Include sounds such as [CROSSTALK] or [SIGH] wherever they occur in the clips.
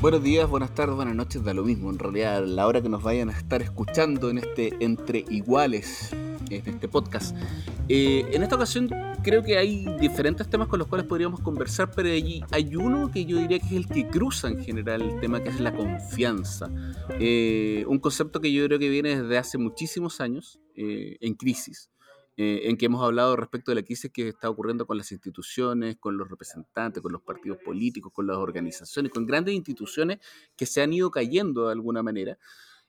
Buenos días, buenas tardes, buenas noches, da lo mismo. En realidad, la hora que nos vayan a estar escuchando en este Entre Iguales, en este podcast. Eh, en esta ocasión creo que hay diferentes temas con los cuales podríamos conversar, pero allí hay uno que yo diría que es el que cruza en general el tema, que es la confianza. Eh, un concepto que yo creo que viene desde hace muchísimos años eh, en crisis. Eh, en que hemos hablado respecto de la crisis que está ocurriendo con las instituciones, con los representantes, con los partidos políticos, con las organizaciones, con grandes instituciones que se han ido cayendo de alguna manera.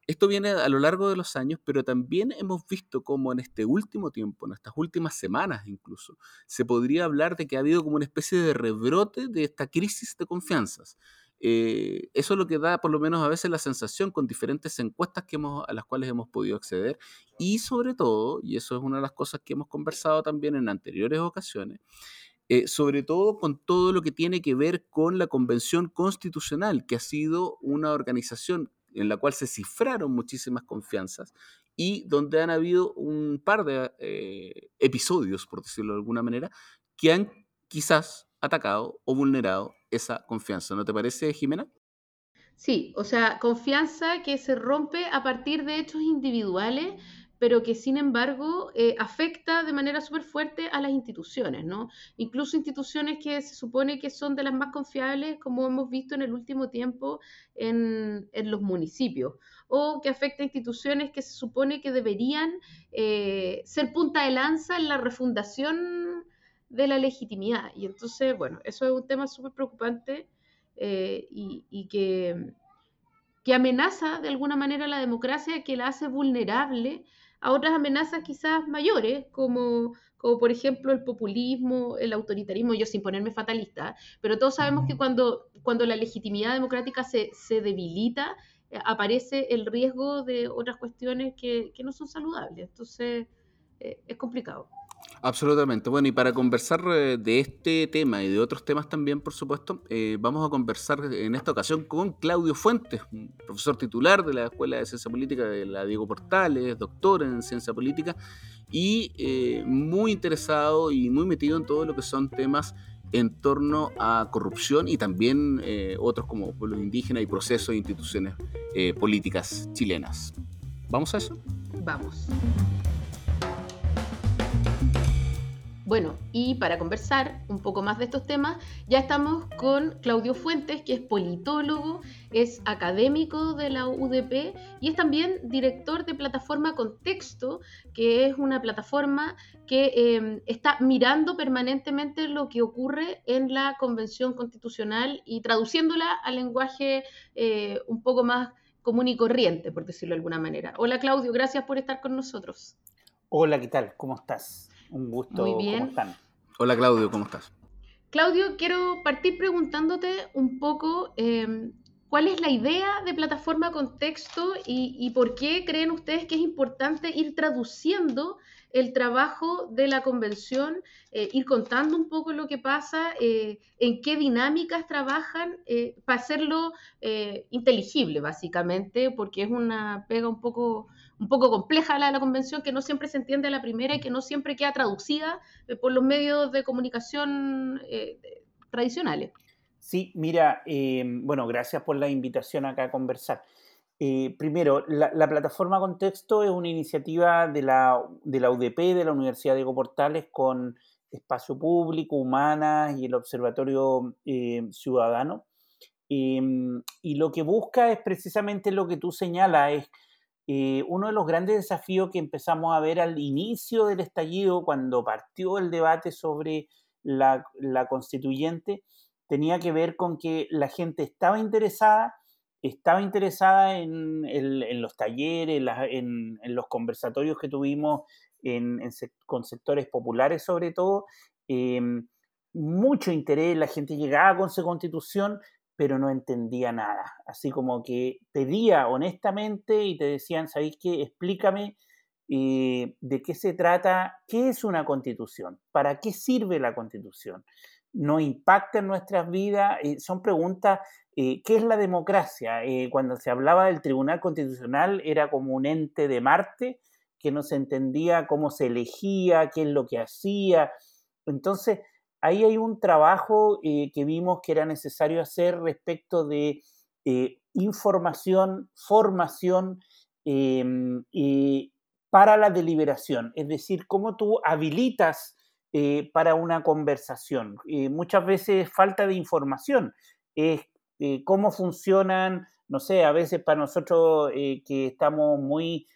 Esto viene a lo largo de los años, pero también hemos visto cómo en este último tiempo, en estas últimas semanas incluso, se podría hablar de que ha habido como una especie de rebrote de esta crisis de confianzas. Eh, eso es lo que da por lo menos a veces la sensación con diferentes encuestas a las cuales hemos podido acceder. Y sobre todo, y eso es una de las cosas que hemos conversado también en anteriores ocasiones, eh, sobre todo con todo lo que tiene que ver con la Convención Constitucional, que ha sido una organización en la cual se cifraron muchísimas confianzas y donde han habido un par de eh, episodios, por decirlo de alguna manera, que han quizás atacado o vulnerado esa confianza. ¿No te parece, Jimena? Sí, o sea, confianza que se rompe a partir de hechos individuales, pero que sin embargo eh, afecta de manera súper fuerte a las instituciones, ¿no? Incluso instituciones que se supone que son de las más confiables, como hemos visto en el último tiempo en, los municipios, o que afecta a instituciones que se supone que deberían eh, ser punta de lanza en la refundación de la legitimidad. Y entonces, bueno, eso es un tema súper preocupante eh, y, que, que, amenaza de alguna manera la democracia, que la hace vulnerable a otras amenazas quizás mayores, como, como por ejemplo el populismo, el autoritarismo, yo sin ponerme fatalista, pero todos sabemos que cuando, cuando la legitimidad democrática se, se debilita, eh, aparece el riesgo de otras cuestiones que, que no son saludables. Entonces, eh, es complicado. Absolutamente. Bueno, y para conversar eh, de este tema y de otros temas también, por supuesto, eh, vamos a conversar en esta ocasión con Claudio Fuentes, profesor titular de la Escuela de Ciencia Política de la Diego Portales, doctor en Ciencia Política y eh, muy interesado y muy metido en todo lo que son temas en torno a corrupción y también otros como pueblos indígenas y procesos e instituciones políticas chilenas. ¿Vamos a eso? Vamos. Bueno, y para conversar un poco más de estos temas, ya estamos con Claudio Fuentes, que es politólogo, es académico de la UDP y es también director de plataforma Contexto, que es una plataforma que em, está mirando permanentemente lo que ocurre en la Convención Constitucional y traduciéndola al lenguaje eh, un poco más común y corriente, por decirlo de alguna manera. Hola Claudio, gracias por estar con nosotros. Hola, ¿qué tal? ¿Cómo estás? Un gusto. Muy bien. ¿Cómo están? Hola Claudio, ¿cómo estás? Claudio, quiero partir preguntándote un poco em, cuál es la idea de plataforma contexto y, por qué creen ustedes que es importante ir traduciendo el trabajo de la convención, eh, ir contando un poco lo que pasa, eh, en qué dinámicas trabajan, eh, para hacerlo inteligible, básicamente, porque es una pega un poco un poco compleja la de la convención, que no siempre se entiende a la primera y que no siempre queda traducida eh, por los medios de comunicación eh, tradicionales. Sí, mira, eh, bueno, gracias por la invitación acá a conversar. primero, la, plataforma Contexto es una iniciativa de la, de la UDP, de la Universidad de Portales, con Espacio Público, Humanas y el Observatorio Ciudadano. y lo que busca es precisamente lo que tú señalas, es eh, uno de los grandes desafíos que empezamos a ver al inicio del estallido, cuando partió el debate sobre la, constituyente, tenía que ver con que la gente estaba interesada, estaba interesada en, los talleres, en, los conversatorios que tuvimos con sectores populares sobre todo, em, mucho interés, la gente llegaba con su constitución, pero no entendía nada. Así como que pedía honestamente y te decían, ¿sabéis qué? Explícame eh, de qué se trata, qué es una constitución, para qué sirve la constitución, no impacta en nuestras vidas, eh, son preguntas, eh, ¿qué es la democracia? cuando se hablaba del Tribunal Constitucional era como un ente de Marte que no se entendía cómo se elegía, qué es lo que hacía. Entonces, ahí hay un trabajo eh, que vimos que era necesario hacer respecto de eh, información, formación em, para la deliberación, es decir, cómo tú habilitas eh, para una conversación. muchas veces falta de información, es cómo funcionan, no sé, a veces para nosotros que estamos muy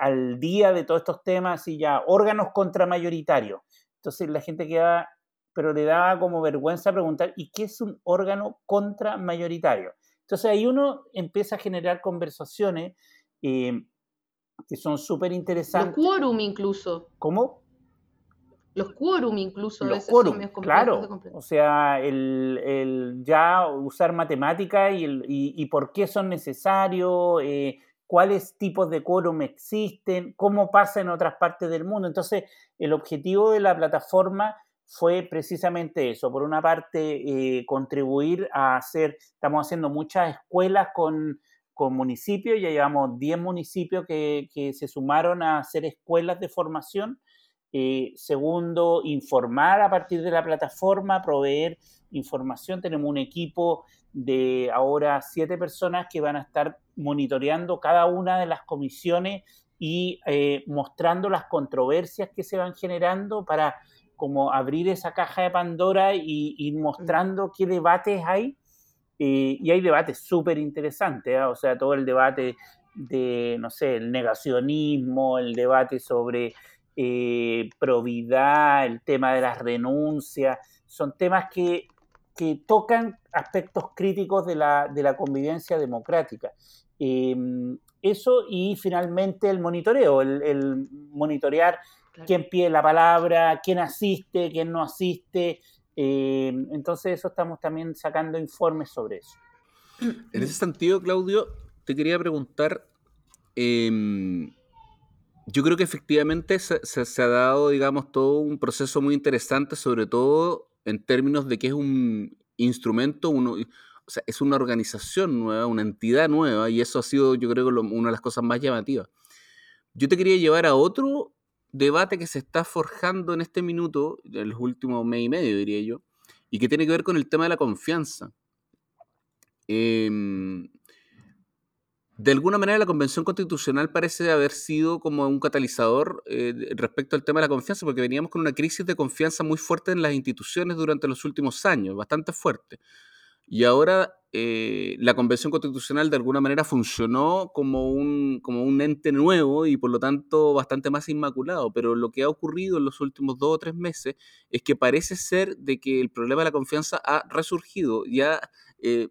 al día de todos estos temas y ya órganos contramayoritarios. Entonces la gente queda pero le daba como vergüenza preguntar, ¿y qué es un órgano contramayoritario? Entonces ahí uno empieza a generar conversaciones eh, que son súper interesantes. Los quórum incluso. ¿Cómo? Los quórum incluso. Los quórum, claro. O sea, el, ya usar matemática y, y, por qué son necesarios, eh, cuáles tipos de quórum existen, cómo pasa en otras partes del mundo. Entonces, el objetivo de la plataforma fue precisamente eso. Por una parte, eh, contribuir a hacer, estamos haciendo muchas escuelas con, con municipios, ya llevamos 10 municipios que, que, se sumaron a hacer escuelas de formación. Eh, segundo, informar a partir de la plataforma, proveer información. Tenemos un equipo de ahora siete personas que van a estar monitoreando cada una de las comisiones y eh, mostrando las controversias que se van generando para como abrir esa caja de Pandora y ir mostrando qué debates hay. Eh, y hay debates súper interesantes, ¿ah? o sea, todo el debate de, no sé, el negacionismo, el debate sobre eh, probidad, el tema de las renuncias, son temas que, que tocan aspectos críticos de la, de la convivencia democrática. Em, eso y finalmente el monitoreo, el, el monitorear quién pide la palabra, quién asiste, quién no asiste. Eh, entonces eso estamos también sacando informes sobre eso. En ese sentido, Claudio, te quería preguntar, em, yo creo que efectivamente se, ha dado, digamos, todo un proceso muy interesante, sobre todo en términos de que es un instrumento, uno, o sea, es una organización nueva, una entidad nueva, y eso ha sido, yo creo, una de las cosas más llamativas. Yo te quería llevar a otro debate que se está forjando en este minuto, en los últimos mes y medio, diría yo, y que tiene que ver con el tema de la confianza. Em, de alguna manera la Convención Constitucional parece haber sido como un catalizador eh, respecto al tema de la confianza, porque veníamos con una crisis de confianza muy fuerte en las instituciones durante los últimos años, bastante fuerte. Y ahora eh, la Convención Constitucional de alguna manera funcionó como un, como un ente nuevo y por lo tanto bastante más inmaculado. Pero lo que ha ocurrido en los últimos dos o tres meses es que parece ser de que el problema de la confianza ha resurgido, ya eh,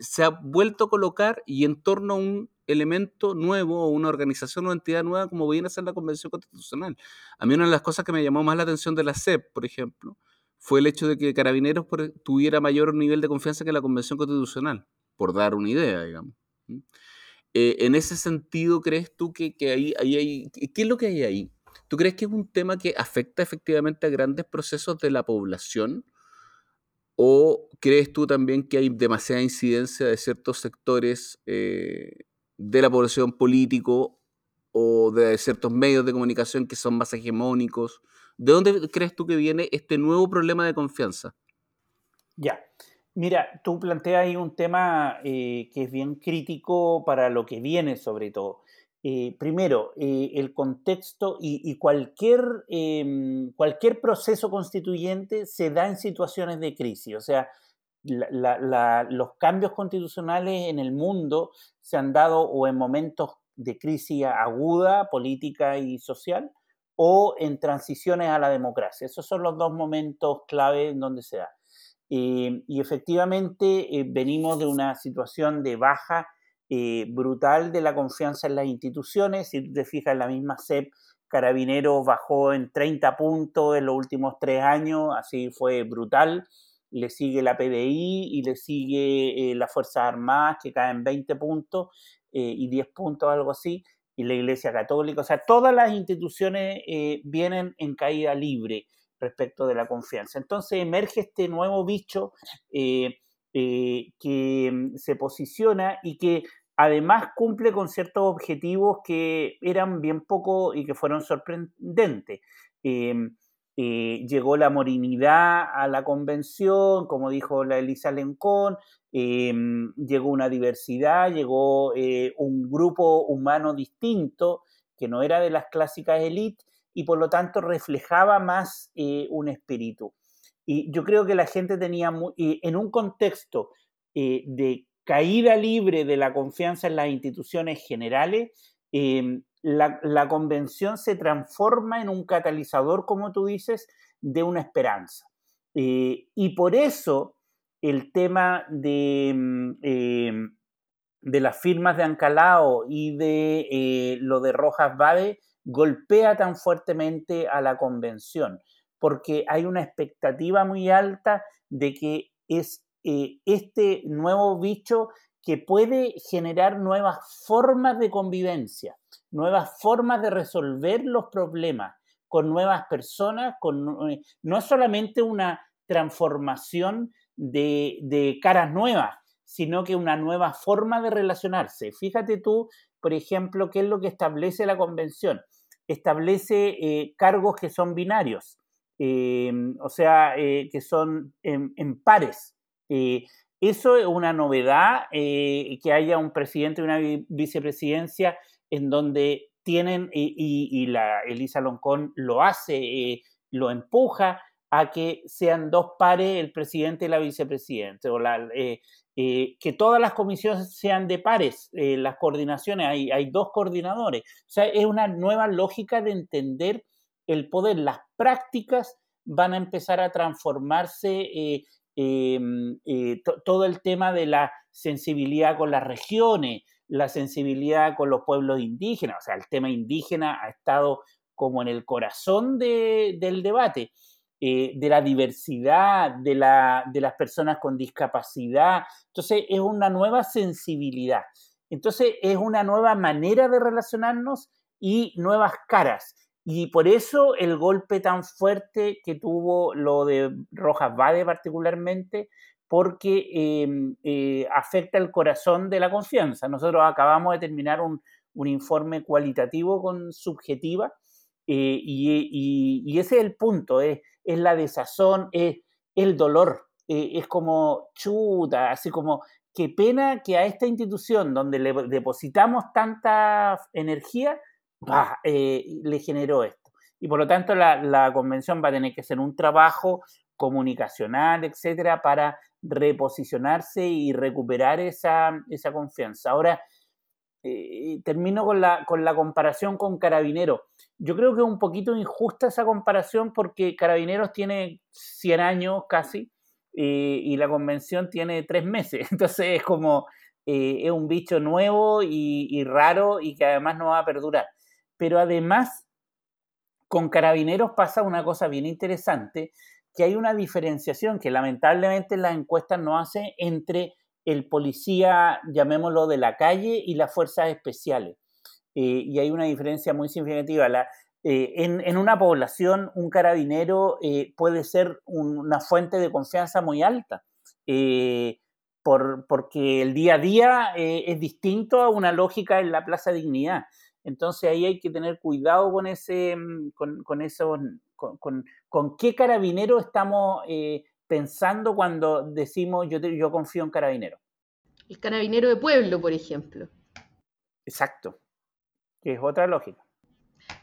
se ha vuelto a colocar y en torno a un elemento nuevo o una organización o entidad nueva como viene a ser la Convención Constitucional. A mí una de las cosas que me llamó más la atención de la CEP, por ejemplo, fue el hecho de que Carabineros tuviera mayor nivel de confianza que la Convención Constitucional, por dar una idea, digamos. Eh, en ese sentido, ¿crees tú que, ahí, hay... ¿Qué es lo que hay ahí? ¿Tú crees que es un tema que afecta efectivamente a grandes procesos de la población? ¿O crees tú también que hay demasiada incidencia de ciertos sectores eh, de la población político o de ciertos medios de comunicación que son más hegemónicos? ¿De dónde crees tú que viene este nuevo problema de confianza? Ya. Mira, tú planteas ahí un tema eh, que es bien crítico para lo que viene sobre todo. Eh, primero, eh, el contexto y, cualquier, em, cualquier proceso constituyente se da en situaciones de crisis. O sea, los cambios constitucionales en el mundo se han dado o en momentos de crisis aguda, política y social, o en transiciones a la democracia. Esos son los dos momentos clave en donde se da. Eh, y efectivamente eh, venimos de una situación de baja eh, brutal de la confianza en las instituciones. Si te fijas, la misma CEP Carabineros bajó en 30 puntos en los últimos tres años, así fue brutal. Le sigue la PDI y le sigue las Fuerzas Armadas que caen 20 puntos y 10 puntos, algo así, y la Iglesia Católica. O sea, todas las instituciones eh, vienen en caída libre respecto de la confianza. Entonces emerge este nuevo bicho que mm, se posiciona y que además cumple con ciertos objetivos que eran bien poco y que fueron sorprendentes. Eh, llegó la morinidad a la convención, como dijo la Elisa Lencón, em, llegó una diversidad, llegó eh, un grupo humano distinto que no era de las clásicas élites y por lo tanto reflejaba más eh, un espíritu. Y yo creo que la gente tenía, en un contexto de caída libre de la confianza en las instituciones generales, em, la, convención se transforma en un catalizador, como tú dices, de una esperanza. Eh, y por eso el tema de, em, em, de las firmas de Ancalao y de eh, lo de Rojas Bade golpea tan fuertemente a la convención, porque hay una expectativa muy alta de que es eh, este nuevo bicho que puede generar nuevas formas de convivencia, nuevas formas de resolver los problemas con nuevas personas, con, eh, no es solamente una transformación de, caras nuevas, sino que una nueva forma de relacionarse. Fíjate tú, por ejemplo, qué es lo que establece la convención. Establece eh, cargos que son binarios, o sea, que son en pares. Eh, eso es una novedad, eh, que haya un presidente y una vicepresidencia en donde tienen, y, la Elisa Loncón lo hace, eh, lo empuja a que sean dos pares el presidente y la vicepresidenta, o que todas las comisiones sean de pares, las coordinaciones, hay, hay dos coordinadores. O sea, es una nueva lógica de entender el poder. Las prácticas van a empezar a transformarse eh, todo el tema de la sensibilidad con las regiones, la sensibilidad con los pueblos indígenas, o sea, el tema indígena ha estado como en el corazón del debate, eh, de la diversidad, de, de las personas con discapacidad. Entonces, es una nueva sensibilidad. Entonces, es una nueva manera de relacionarnos y nuevas caras. Y por eso el golpe tan fuerte que tuvo lo de Rojas Vade particularmente, porque em, eh, afecta el corazón de la confianza. Nosotros acabamos de terminar un, informe cualitativo con subjetiva eh, y, ese es el punto, es, es la desazón, es el dolor, eh, es como chuta, así como qué pena que a esta institución donde le depositamos tanta energía, eh, le generó esto. Y por lo tanto la, convención va a tener que hacer un trabajo comunicacional, etcétera, para reposicionarse y recuperar esa, confianza. Ahora, eh, termino con la, con la comparación con Carabineros. Yo creo que es un poquito injusta esa comparación porque Carabineros tiene 100 años casi eh, y la convención tiene 3 meses. [LAUGHS] Entonces es como, es un bicho nuevo y, y, raro y que además no va a perdurar. Pero además, con carabineros pasa una cosa bien interesante, que hay una diferenciación que lamentablemente las encuestas no hacen entre el policía, llamémoslo, de la calle y las fuerzas especiales. Eh, y hay una diferencia muy significativa. Eh, en, una población, un carabinero eh, puede ser una fuente de confianza muy alta, por, porque el día a día es distinto a una lógica en la Plaza Dignidad. Entonces ahí hay que tener cuidado con ese, mm, con, eso, con, qué carabinero estamos eh, pensando cuando decimos yo, yo confío en carabinero. El carabinero de pueblo, por ejemplo. Exacto, que es otra lógica.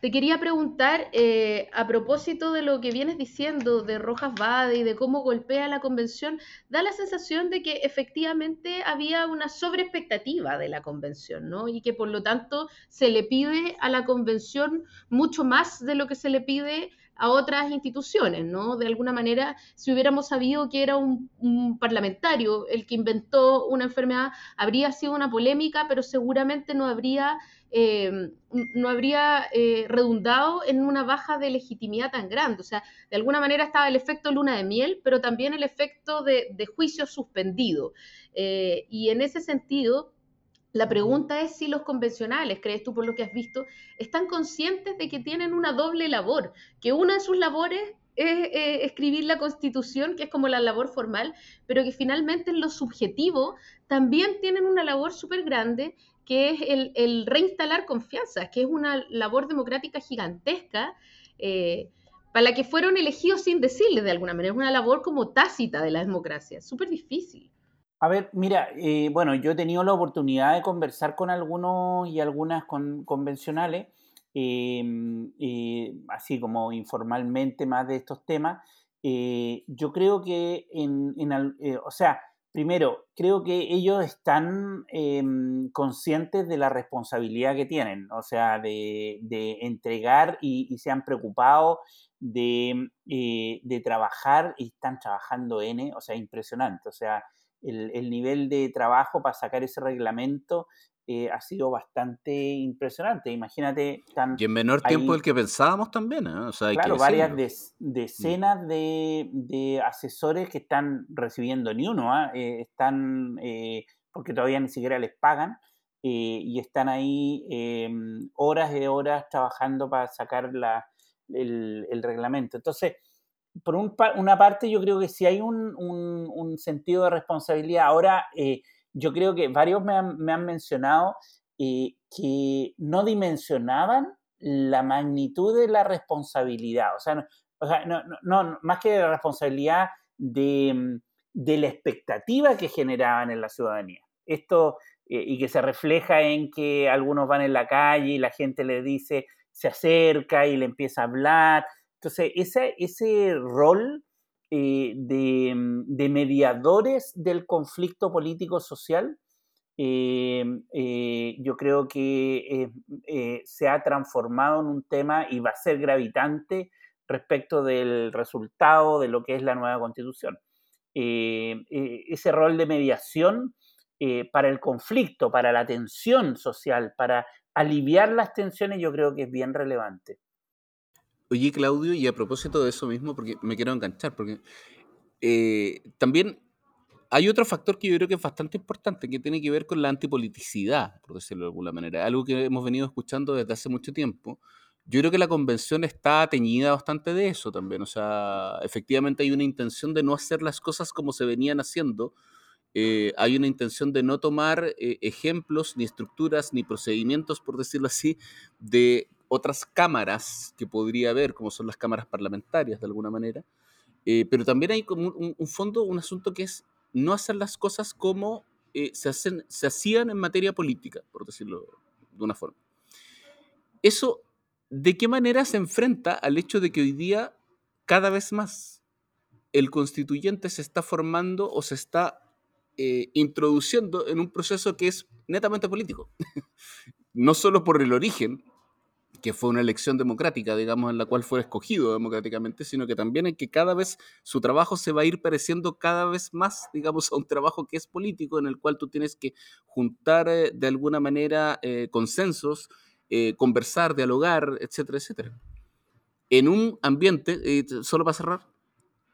Te quería preguntar, eh, a propósito de lo que vienes diciendo de Rojas Bade y de cómo golpea la convención, da la sensación de que efectivamente había una sobreexpectativa de la convención, ¿no? Y que por lo tanto se le pide a la convención mucho más de lo que se le pide a otras instituciones, ¿no? De alguna manera, si hubiéramos sabido que era un, parlamentario el que inventó una enfermedad, habría sido una polémica, pero seguramente no habría, eh, no habría eh, redundado en una baja de legitimidad tan grande. O sea, de alguna manera estaba el efecto luna de miel, pero también el efecto de, juicio suspendido. Eh, y en ese sentido, la pregunta es si los convencionales, crees tú por lo que has visto, están conscientes de que tienen una doble labor, que una de sus labores es escribir la constitución, que es como la labor formal, pero que finalmente en lo subjetivo también tienen una labor súper grande, que es el, reinstalar confianza, que es una labor democrática gigantesca. Eh, para la que fueron elegidos sin decirles de alguna manera, es una labor como tácita de la democracia, súper difícil. A ver, mira, eh, bueno, yo he tenido la oportunidad de conversar con algunos y algunas convencionales, em, así como informalmente más de estos temas. Eh, yo creo que en, o sea, primero, creo que ellos están em, conscientes de la responsabilidad que tienen, o sea, de, entregar y, se han preocupado de, de trabajar y están trabajando N, o sea, impresionante, o sea, el, nivel de trabajo para sacar ese reglamento eh, ha sido bastante impresionante. Imagínate. Tan y en menor tiempo del que pensábamos también. ¿eh? claro, varias mm. decenas de, asesores que están recibiendo ni uno. ¿ah? Eh, están, porque todavía ni siquiera les pagan, y están ahí em, horas y horas trabajando para sacar la, el, el reglamento. Entonces, por una parte yo creo que si hay un, sentido de responsabilidad. Ahora, eh, yo creo que varios me han, mencionado eh, que no dimensionaban la magnitud de la responsabilidad. O sea, no, más que la responsabilidad de, la expectativa que generaban en la ciudadanía. Esto, eh, y que se refleja en que algunos van en la calle y la gente le dice, se acerca y le empieza a hablar entonces, ese, ese rol eh, mm, de, mediadores del conflicto político-social, eh, eh, yo creo que se ha transformado en un tema y va a ser gravitante respecto del resultado de lo que es la nueva constitución. ese rol de mediación para el conflicto, para la tensión social, para aliviar las tensiones, yo creo que es bien relevante. Oye, Claudio, y a propósito de eso mismo, porque me quiero enganchar, porque eh, también hay otro factor que yo creo que es bastante importante, que tiene que ver con la antipoliticidad, por decirlo de alguna manera, algo que hemos venido escuchando desde hace mucho tiempo. Yo creo que la convención está teñida bastante de eso también, o sea, efectivamente hay una intención de no hacer las cosas como se venían haciendo, eh, hay una intención de no tomar eh, ejemplos, ni estructuras, ni procedimientos, por decirlo así, de otras cámaras que podría haber, como son las cámaras parlamentarias de alguna manera, eh, pero también hay como un, fondo, un asunto que es no hacer las cosas como eh, se, hacen, se hacían en materia política, por decirlo de una forma. Eso, ¿de qué manera se enfrenta al hecho de que hoy día, cada vez más, el constituyente se está formando o se está eh, introduciendo en un proceso que es netamente político? [LAUGHS] no solo por el origen, que fue una elección democrática, digamos, en la cual fue escogido democráticamente, sino que también en que cada vez su trabajo se va a ir pareciendo cada vez más, [LAUGHS] digamos, a un trabajo que es político, en el cual tú tienes que juntar eh, de alguna manera eh, consensos, eh, conversar, dialogar, etcétera, etcétera. En un ambiente, solo para cerrar,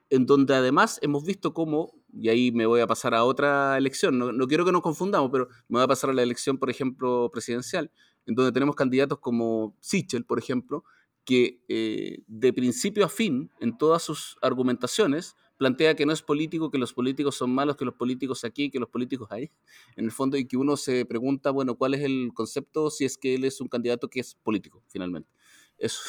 en donde además hemos visto cómo, y ahí me voy a pasar a otra elección, no, no quiero que nos confundamos, pero me voy a pasar a la elección, por ejemplo, presidencial, en donde tenemos candidatos como Sichel, por ejemplo, que eh, de principio a fin, en todas sus argumentaciones, plantea que no es político, que los políticos son malos, que los políticos aquí, que los políticos ahí. En el fondo, y que uno se pregunta, bueno, ¿cuál es el concepto si es que él es un candidato que es político, finalmente? Eso.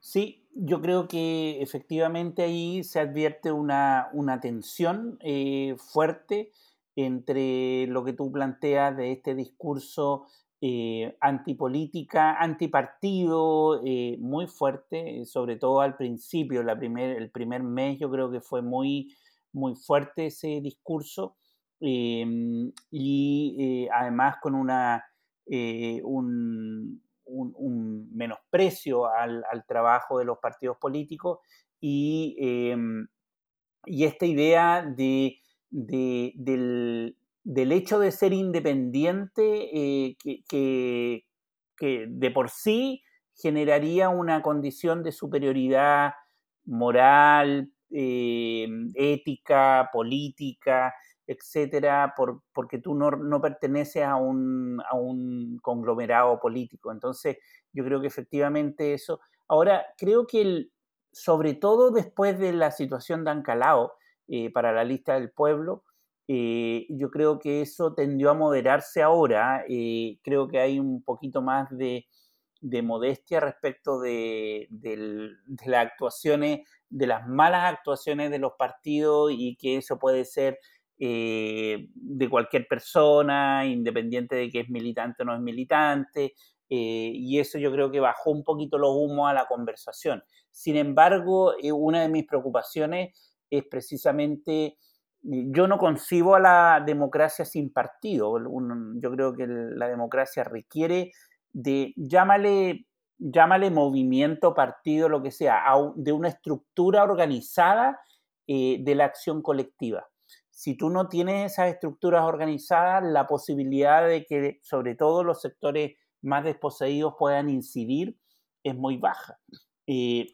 Sí, yo creo que efectivamente ahí se advierte una, una tensión eh, fuerte entre lo que tú planteas de este discurso eh, antipolítica, antipartido, eh, muy fuerte, sobre todo al principio, la primer, el primer mes yo creo que fue muy, muy fuerte ese discurso em, y eh, además con una, un, un, menosprecio al, trabajo de los partidos políticos y, em, y esta idea de, del, hecho de ser independiente eh, que, de por sí generaría una condición de superioridad moral, em, ética, política, etcétera, por, porque tú no, no perteneces a un, a un, conglomerado político. Entonces, yo creo que efectivamente eso. Ahora, creo que el, sobre todo después de la situación de Ancalao eh, para la lista del pueblo, eh, yo creo que eso tendió a moderarse ahora. Eh, creo que hay un poquito más de, de modestia respecto de, de, las actuaciones, de las malas actuaciones de los partidos y que eso puede ser eh, de cualquier persona, independiente de que es militante o no es militante, y eso yo creo que bajó un poquito los humos a la conversación. Sin embargo, una de mis preocupaciones es precisamente, yo no concibo a la democracia sin partido, yo creo que la democracia requiere de, llámale, llámale movimiento, partido, lo que sea, de una estructura organizada de la acción colectiva si tú no tienes esas estructuras organizadas, la posibilidad de que sobre todo los sectores más desposeídos puedan incidir es muy baja. Eh,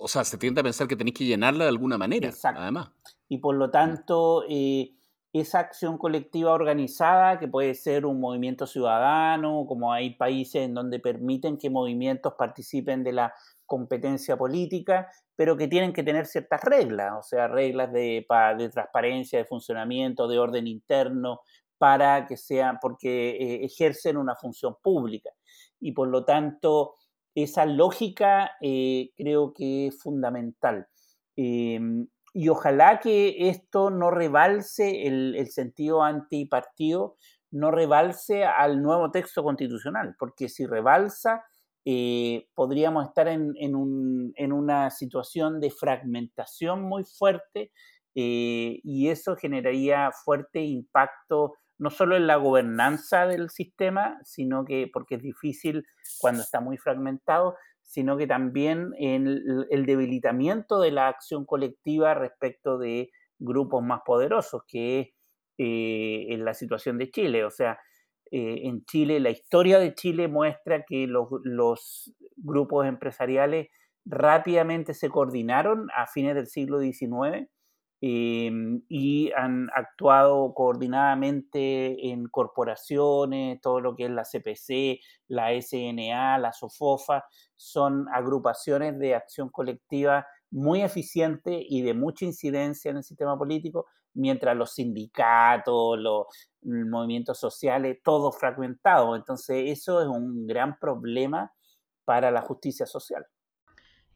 o, sea, se tiende a pensar que tenéis que llenarla de alguna manera, exacto. además. Y por lo tanto, eh, esa acción colectiva organizada, que puede ser un movimiento ciudadano, como hay países en donde permiten que movimientos participen de la competencia política, pero que tienen que tener ciertas reglas, o sea, reglas de, de transparencia, de funcionamiento, de orden interno, para que sean, porque eh, ejercen una función pública. Y por lo tanto, esa lógica eh, creo que es fundamental. Em, y ojalá que esto no rebalse el, el sentido antipartido, no rebalse al nuevo texto constitucional, porque si rebalsa, eh, podríamos estar en, una situación de fragmentación muy fuerte eh, y eso generaría fuerte impacto no solo en la gobernanza del sistema, sino que, porque es difícil cuando está muy fragmentado, sino que también en el, debilitamiento de la acción colectiva respecto de grupos más poderosos, que es eh, en la situación de Chile. O sea, eh, en Chile, la historia de Chile muestra que los, grupos empresariales rápidamente se coordinaron a fines del siglo XIX em, y han actuado coordinadamente en corporaciones, todo lo que es la CPC, la SNA, la SOFOFA, son agrupaciones de acción colectiva muy eficientes y de mucha incidencia en el sistema político, mientras los sindicatos, los movimientos sociales, todo fragmentado. Entonces eso es un gran problema para la justicia social.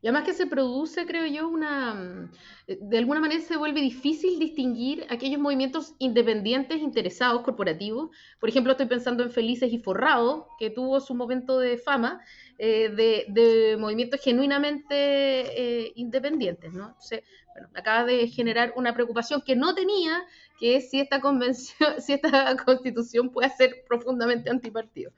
Y además que se produce, creo yo, una... Mm, eh, de alguna manera se vuelve difícil distinguir aquellos movimientos independientes, interesados, corporativos. Por ejemplo, estoy pensando en Felices y Forrados, que tuvo su momento de fama, eh, de, movimientos genuinamente eh, independientes, ¿no? Acaba de generar una preocupación que no tenía, que es si esta convención, [LAUGHS] si esta constitución puede ser profundamente antipartido.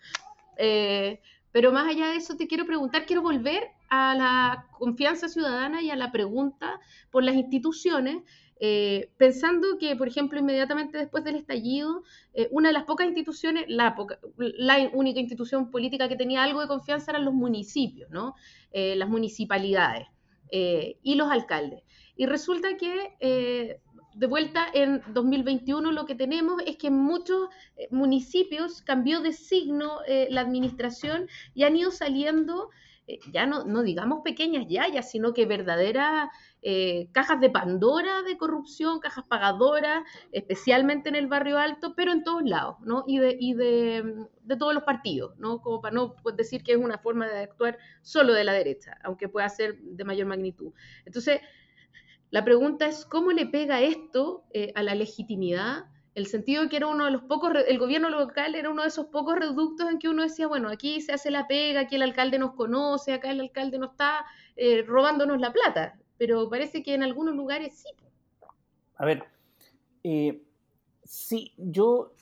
Pero más allá de eso, te quiero preguntar, quiero volver a la confianza ciudadana y a la pregunta por las instituciones, eh, pensando que, por ejemplo, inmediatamente después del estallido, eh, una de las pocas instituciones, la, única institución política que tenía algo de confianza eran los municipios, ¿no? Eh, las municipalidades y los alcaldes. Y resulta que de vuelta en 2021 lo que tenemos es que en muchos municipios cambió de signo la administración y han ido saliendo eh, ya no, digamos pequeñas yayas, sino que verdaderas eh, cajas de Pandora de corrupción, cajas pagadoras, especialmente en el barrio alto, pero en todos lados, ¿no? Y de, y de, todos los partidos, ¿no? Como para no decir que es una forma de actuar solo de la derecha, aunque pueda ser de mayor magnitud. Entonces, la pregunta es, ¿cómo le pega esto eh, a la legitimidad el sentido de que era uno de los pocos, el gobierno local era uno de esos pocos reductos en que uno decía, bueno, aquí se hace la pega, aquí el alcalde nos conoce, acá el alcalde no está eh, robándonos la plata, pero parece que en algunos lugares sí. A ver, eh, sí, yo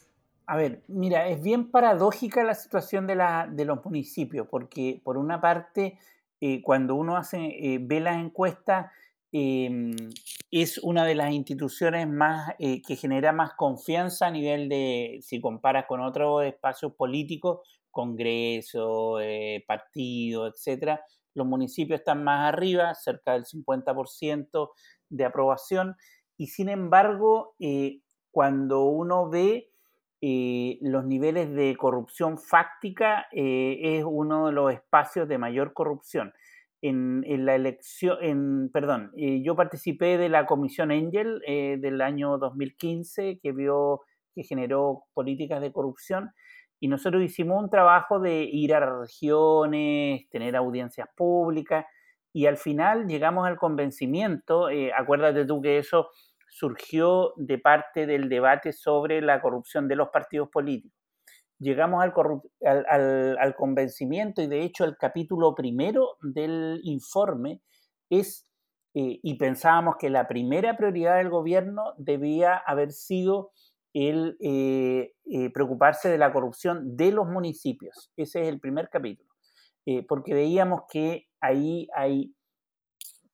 A ver, mira, es bien paradójica la situación de, la, de los municipios, porque por una parte, eh, cuando uno hace, ve las encuestas, em, es una de las instituciones más eh, que genera más confianza a nivel de, si comparas con otros espacios políticos, Congreso, partido, etcétera, los municipios están más arriba, cerca del 50% de aprobación, y sin embargo, cuando uno ve eh, los niveles de corrupción fáctica eh, es uno de los espacios de mayor corrupción. En, la elección, en, perdón, eh, yo participé de la comisión Angel del año 2015 que vio, que generó políticas de corrupción y nosotros hicimos un trabajo de ir a regiones, tener audiencias públicas y al final llegamos al convencimiento, acuérdate tú que eso surgió de parte del debate sobre la corrupción de los partidos políticos. Llegamos al, convencimiento y de hecho el capítulo primero del informe es, eh, y pensábamos que la primera prioridad del gobierno debía haber sido el eh, eh, preocuparse de la corrupción de los municipios. Ese es el primer capítulo, porque veíamos que ahí hay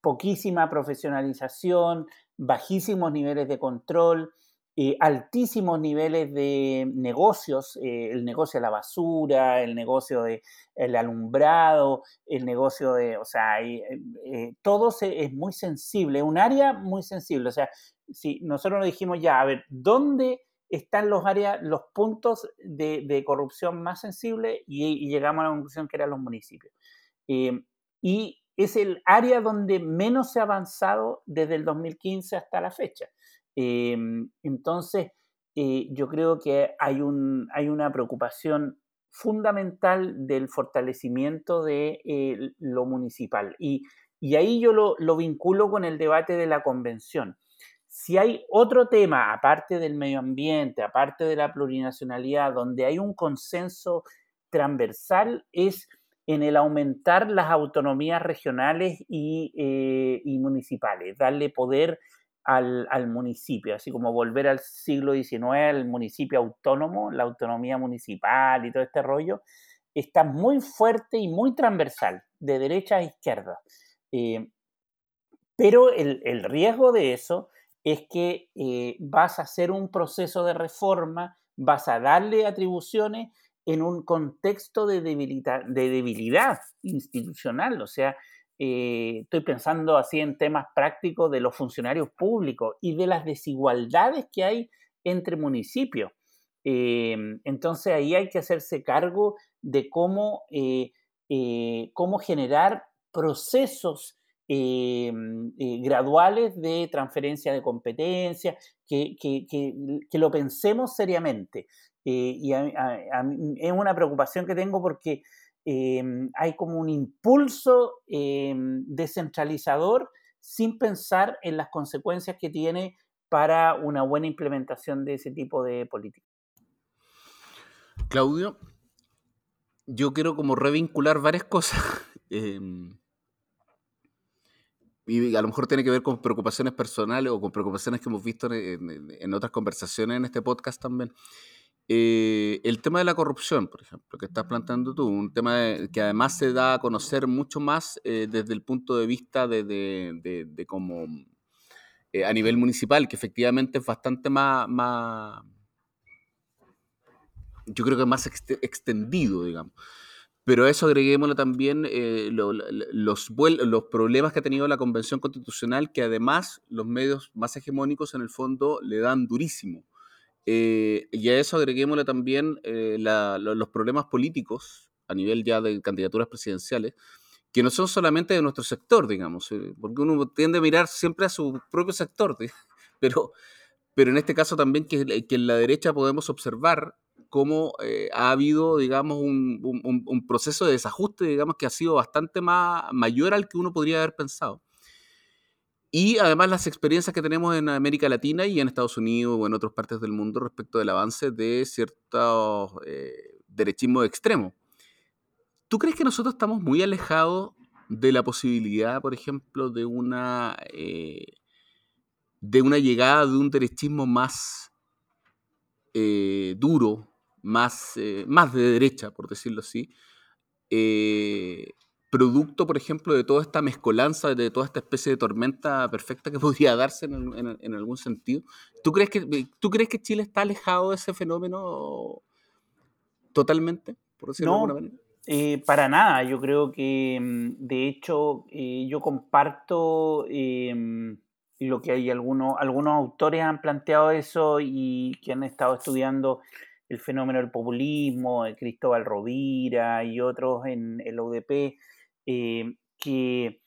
poquísima profesionalización, bajísimos niveles de control, eh, altísimos niveles de negocios, eh, el negocio de la basura, el negocio del el alumbrado, el negocio de, o sea, eh, todo es muy sensible, un área muy sensible. O sea, si nosotros nos dijimos ya, a ver, ¿dónde están los áreas, los puntos de, corrupción más sensibles? Y, llegamos a la conclusión que eran los municipios. y es el área donde menos se ha avanzado desde el 2015 hasta la fecha. Em, entonces, eh, yo creo que hay, un, hay una preocupación fundamental del fortalecimiento de eh, lo municipal. Y, ahí yo lo, lo, vinculo con el debate de la convención. Si hay otro tema, aparte del medio ambiente, aparte de la plurinacionalidad, donde hay un consenso transversal, es en el aumentar las autonomías regionales eh, y, municipales, darle poder al, municipio, así como volver al siglo XIX, al municipio autónomo, la autonomía municipal y todo este rollo, está muy fuerte y muy transversal, de derecha a izquierda. Eh, pero el, riesgo de eso es que eh, vas a hacer un proceso de reforma, vas a darle atribuciones en un contexto de debilidad, de debilidad institucional. O sea, eh, estoy pensando así en temas prácticos de los funcionarios públicos y de las desigualdades que hay entre municipios. Eh, entonces ahí hay que hacerse cargo de cómo, eh, cómo generar procesos graduales de transferencia de competencia, que, lo pensemos seriamente. Eh, y es una preocupación que tengo porque em, hay como un impulso em, descentralizador sin pensar en las consecuencias que tiene para una buena implementación de ese tipo de política. Claudio, yo quiero como revincular varias cosas. [LAUGHS] Em, y a lo mejor tiene que ver con preocupaciones personales o con preocupaciones que hemos visto en otras conversaciones en este podcast también. Eh, el tema de la corrupción, por ejemplo, que estás planteando tú, un tema que además se da a conocer mucho más eh, desde el punto de vista de, de, como eh, a nivel municipal, que efectivamente es bastante más, más yo creo que más extendido, digamos. Pero a eso agreguémosle también los, los problemas que ha tenido la Convención Constitucional, que además los medios más hegemónicos en el fondo le dan durísimo. Eh, y a eso agreguémosle también eh, los problemas políticos a nivel ya de candidaturas presidenciales, que no son solamente de nuestro sector, digamos, eh, porque uno tiende a mirar siempre a su propio sector, [LAUGHS] pero, pero en este caso también que, en la derecha podemos observar cómo ha habido, digamos, un, un, proceso de desajuste, digamos, que ha sido bastante más, mayor al que uno podría haber pensado. Y además las experiencias que tenemos en América Latina y en Estados Unidos o en otras partes del mundo respecto del avance de ciertos eh, derechismo extremo. ¿Tú crees que nosotros estamos muy alejados de la posibilidad, por ejemplo, de una, eh, de una llegada de un derechismo más eh, duro, más, eh, más de derecha, por decirlo así, producto, por ejemplo, de toda esta mezcolanza, de toda esta especie de tormenta perfecta que [LAUGHS] podría darse en, algún sentido. ¿Tú crees, que, ¿Tú crees que Chile está alejado de ese fenómeno totalmente, por decirlo de alguna manera? Eh, para nada, yo creo que mm, de hecho eh, yo comparto eh, lo que hay algunos, algunos autores han planteado eso y que han estado estudiando el fenómeno del populismo, Cristóbal Rovira y otros en el UDP, que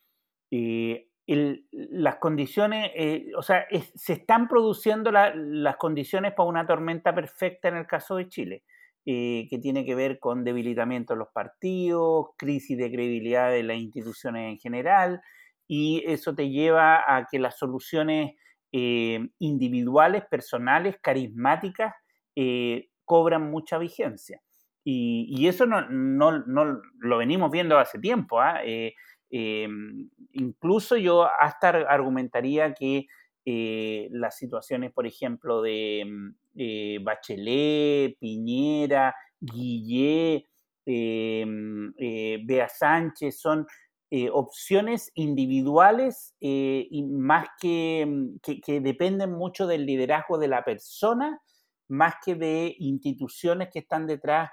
las condiciones, o sea, se están produciendo las condiciones para una tormenta perfecta en el caso de Chile. Eh, que tiene que ver con debilitamiento de los partidos, crisis de credibilidad de las instituciones en general, y eso te lleva a que las soluciones eh, individuales, personales, carismáticas, eh, cobran mucha vigencia. Y, eso no, lo venimos viendo hace tiempo. ¿ah? incluso yo hasta argumentaría que las situaciones, por ejemplo, de eh, Bachelet, Piñera, Guillé, eh, Bea Sánchez, son eh, opciones individuales y más que, que, dependen mucho del liderazgo de la persona, más que de instituciones que están detrás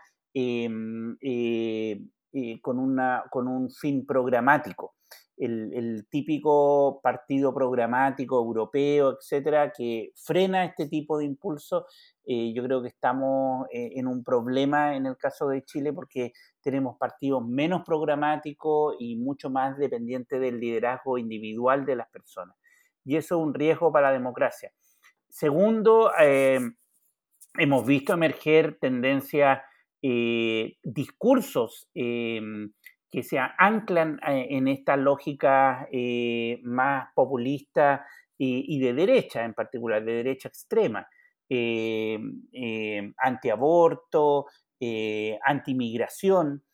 con, una, con un fin programático el, típico partido programático europeo, etcétera, que frena este tipo de impulso. Eh, yo creo que estamos eh, en un problema en el caso de Chile porque tenemos partidos menos programáticos y mucho más dependientes del liderazgo individual de las personas. Y eso es un riesgo para la democracia. Segundo, eh, hemos visto emerger tendencias, discursos que se anclan eh, en esta lógica eh, más populista y, de derecha, en particular, de derecha extrema, eh, antiaborto, antimigración,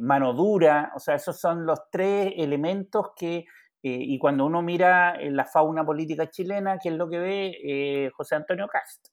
mano dura, o sea, esos son los tres elementos que, y cuando uno mira la fauna política chilena, ¿qué es lo que ve José Antonio Cast?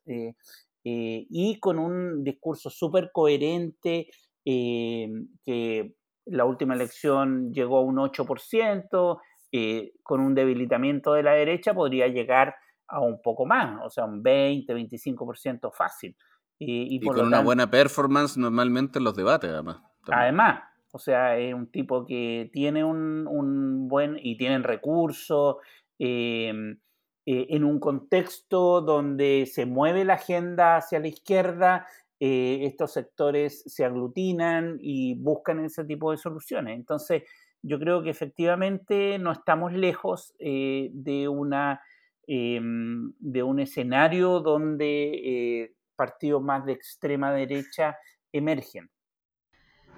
Y con un discurso súper coherente, eh, que la última elección llegó a un 8%, eh, con un debilitamiento de la derecha podría llegar a un poco más, o sea, un 20, 25% fácil. Y, con una buena performance normalmente en los debates, además. Además, o sea, es un tipo que tiene un, buen y tienen recursos. Em, eh, en un contexto donde se mueve la agenda hacia la izquierda, eh, estos sectores se aglutinan y buscan ese tipo de soluciones. Entonces, yo creo que efectivamente no estamos lejos eh, de, una, em, de un escenario donde partidos más de extrema derecha emergen.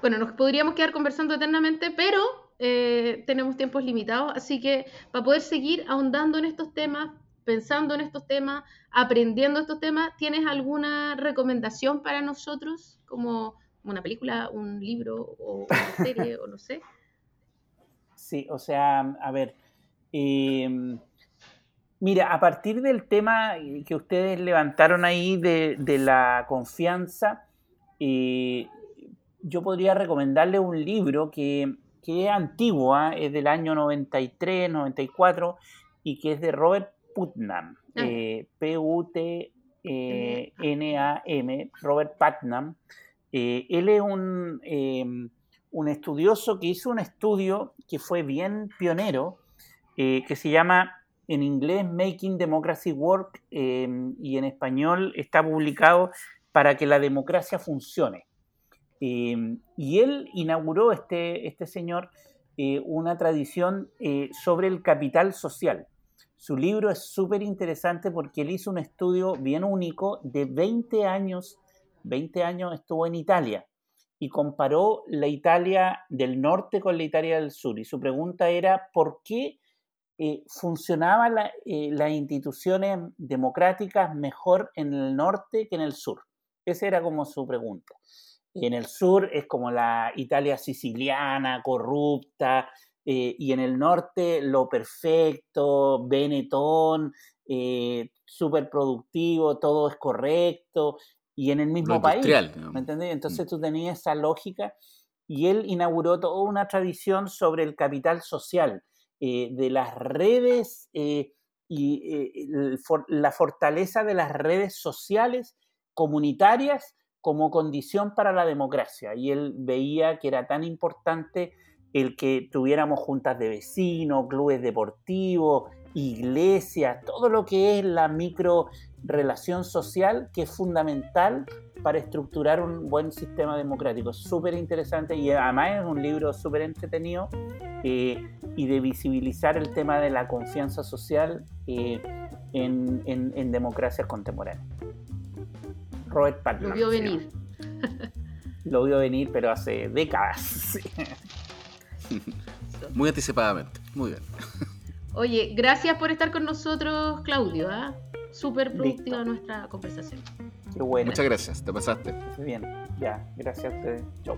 Bueno, nos podríamos quedar conversando eternamente, pero tenemos tiempos limitados, así que para poder seguir ahondando en estos temas, pensando en estos temas, aprendiendo estos temas, ¿tienes alguna recomendación para nosotros? Como una película, un libro o una [LAUGHS] serie o no sé. Sí, o sea, a ver, em, mira, a partir del tema que ustedes levantaron ahí de, la confianza, eh, yo podría recomendarle un libro que, es antiguo, ¿ah? es del año 93, 94, y que es de Robert Putnam, ah. eh, P-U-T-N-A-M, Robert Putnam. Eh, él es un, em, un, estudioso que hizo un estudio que fue bien pionero, eh, que se llama en inglés Making Democracy Work em, y en español está publicado para que la democracia funcione. Em, y él inauguró, este, este señor, una tradición sobre el capital social. Su libro es súper interesante porque él hizo un estudio bien único de 20 años, 20 años estuvo en Italia y comparó la Italia del norte con la Italia del sur. Y su pregunta era, ¿por qué eh, funcionaban eh, las instituciones democráticas mejor en el norte que en el sur? Esa era como su pregunta. En el sur es como la Italia siciliana, corrupta, eh, y en el norte lo perfecto, Benetton, eh, súper productivo, todo es correcto, y en el mismo país. ¿Me entendés? Entonces mm. tú tenías esa lógica y él inauguró toda una tradición sobre el capital social, eh, de las redes eh, y la fortaleza de las redes sociales comunitarias como condición para la democracia. Y él veía que era tan importante el que tuviéramos juntas de vecinos, clubes deportivos, iglesias, todo lo que es la micro relación social que es fundamental para estructurar un buen sistema democrático. Súper interesante y además es un libro súper entretenido eh, y de visibilizar el tema de la confianza social eh, en, en democracias contemporáneas. Robert Lo vio venir. [LAUGHS] Lo vio venir, pero hace décadas. [LAUGHS] Muy anticipadamente. Muy bien. [LAUGHS] Oye, gracias por estar con nosotros, Claudio. ¿ah? Súper productiva nuestra conversación. Qué bueno. Muchas gracias, te pasaste. Muy bien, ya, gracias. Chau.